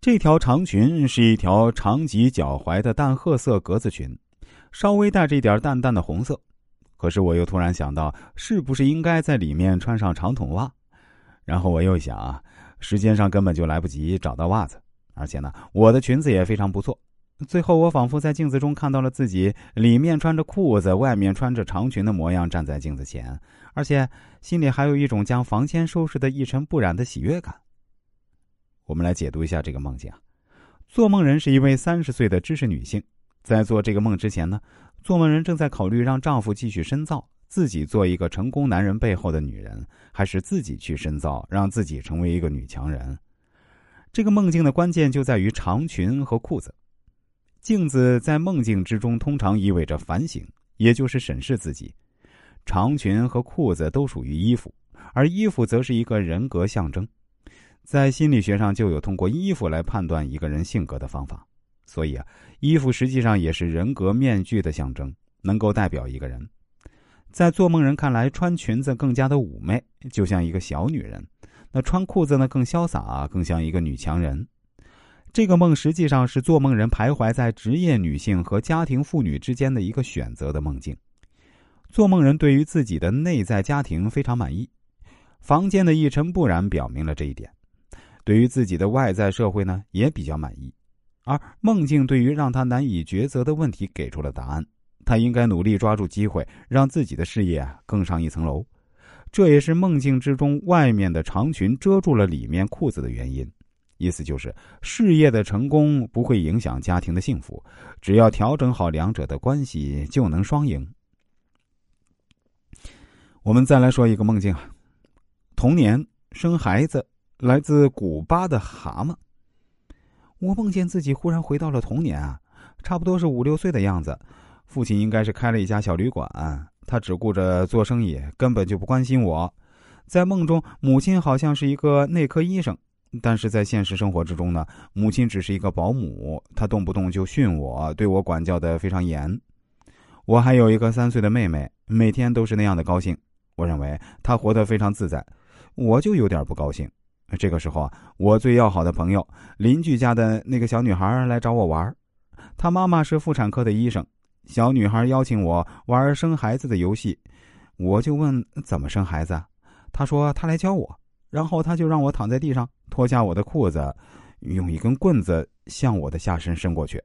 这条长裙是一条长及脚踝的淡褐色格子裙，稍微带着一点淡淡的红色。可是我又突然想到，是不是应该在里面穿上长筒袜？然后我又想，时间上根本就来不及找到袜子，而且呢，我的裙子也非常不错。最后，我仿佛在镜子中看到了自己里面穿着裤子、外面穿着长裙的模样，站在镜子前，而且心里还有一种将房间收拾的一尘不染的喜悦感。我们来解读一下这个梦境啊。做梦人是一位三十岁的知识女性，在做这个梦之前呢，做梦人正在考虑让丈夫继续深造，自己做一个成功男人背后的女人，还是自己去深造，让自己成为一个女强人。这个梦境的关键就在于长裙和裤子。镜子在梦境之中通常意味着反省，也就是审视自己。长裙和裤子都属于衣服，而衣服则是一个人格象征。在心理学上就有通过衣服来判断一个人性格的方法。所以啊，衣服实际上也是人格面具的象征，能够代表一个人。在做梦人看来，穿裙子更加的妩媚，就像一个小女人；那穿裤子呢，更潇洒，更像一个女强人。这个梦实际上是做梦人徘徊在职业女性和家庭妇女之间的一个选择的梦境。做梦人对于自己的内在家庭非常满意，房间的一尘不染表明了这一点；对于自己的外在社会呢，也比较满意。而梦境对于让他难以抉择的问题给出了答案：他应该努力抓住机会，让自己的事业更上一层楼。这也是梦境之中外面的长裙遮住了里面裤子的原因。意思就是，事业的成功不会影响家庭的幸福，只要调整好两者的关系，就能双赢。我们再来说一个梦境啊，童年生孩子，来自古巴的蛤蟆。我梦见自己忽然回到了童年啊，差不多是五六岁的样子。父亲应该是开了一家小旅馆，他只顾着做生意，根本就不关心我。在梦中，母亲好像是一个内科医生。但是在现实生活之中呢，母亲只是一个保姆，她动不动就训我，对我管教的非常严。我还有一个三岁的妹妹，每天都是那样的高兴。我认为她活得非常自在，我就有点不高兴。这个时候啊，我最要好的朋友邻居家的那个小女孩来找我玩，她妈妈是妇产科的医生。小女孩邀请我玩生孩子的游戏，我就问怎么生孩子，她说她来教我。然后她就让我躺在地上，脱下我的裤子，用一根棍子向我的下身伸过去。